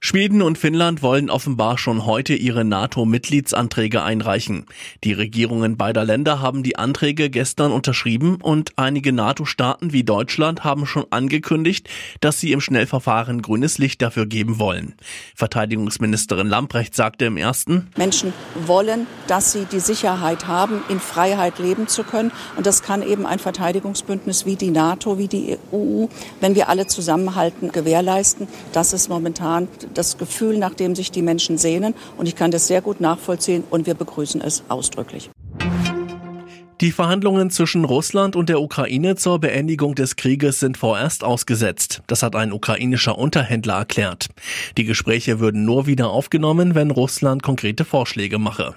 Schweden und Finnland wollen offenbar schon heute ihre NATO-Mitgliedsanträge einreichen. Die Regierungen beider Länder haben die Anträge gestern unterschrieben und einige NATO-Staaten wie Deutschland haben schon angekündigt, dass sie im Schnellverfahren grünes Licht dafür geben wollen. Verteidigungsministerin Lamprecht sagte im ersten, Menschen wollen, dass sie die Sicherheit haben, in Freiheit leben zu können. Und das kann eben ein Verteidigungsbündnis wie die NATO, wie die EU, wenn wir alle zusammenhalten, gewährleisten. Das ist momentan das Gefühl, nach dem sich die Menschen sehnen. Und ich kann das sehr gut nachvollziehen und wir begrüßen es ausdrücklich. Die Verhandlungen zwischen Russland und der Ukraine zur Beendigung des Krieges sind vorerst ausgesetzt. Das hat ein ukrainischer Unterhändler erklärt. Die Gespräche würden nur wieder aufgenommen, wenn Russland konkrete Vorschläge mache.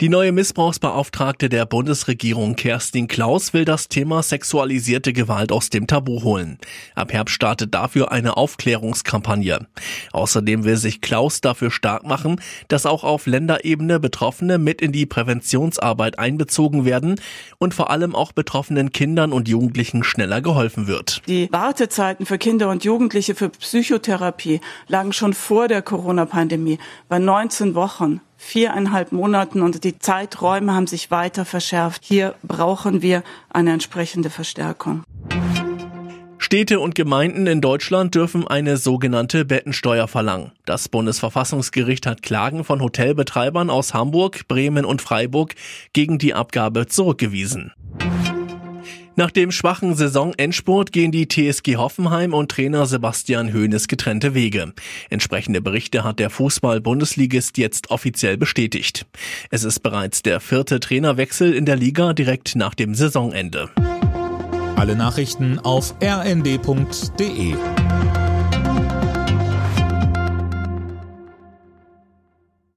Die neue Missbrauchsbeauftragte der Bundesregierung Kerstin Klaus will das Thema sexualisierte Gewalt aus dem Tabu holen. Ab Herbst startet dafür eine Aufklärungskampagne. Außerdem will sich Klaus dafür stark machen, dass auch auf Länderebene Betroffene mit in die Präventionsarbeit einbezogen werden und vor allem auch betroffenen Kindern und Jugendlichen schneller geholfen wird. Die Wartezeiten für Kinder und Jugendliche für Psychotherapie lagen schon vor der Corona-Pandemie bei 19 Wochen viereinhalb Monaten und die Zeiträume haben sich weiter verschärft. Hier brauchen wir eine entsprechende Verstärkung. Städte und Gemeinden in Deutschland dürfen eine sogenannte Bettensteuer verlangen. Das Bundesverfassungsgericht hat Klagen von Hotelbetreibern aus Hamburg, Bremen und Freiburg gegen die Abgabe zurückgewiesen. Nach dem schwachen Saisonendspurt gehen die TSG Hoffenheim und Trainer Sebastian Hoeneß getrennte Wege. Entsprechende Berichte hat der Fußball-Bundesligist jetzt offiziell bestätigt. Es ist bereits der vierte Trainerwechsel in der Liga direkt nach dem Saisonende. Alle Nachrichten auf rnd.de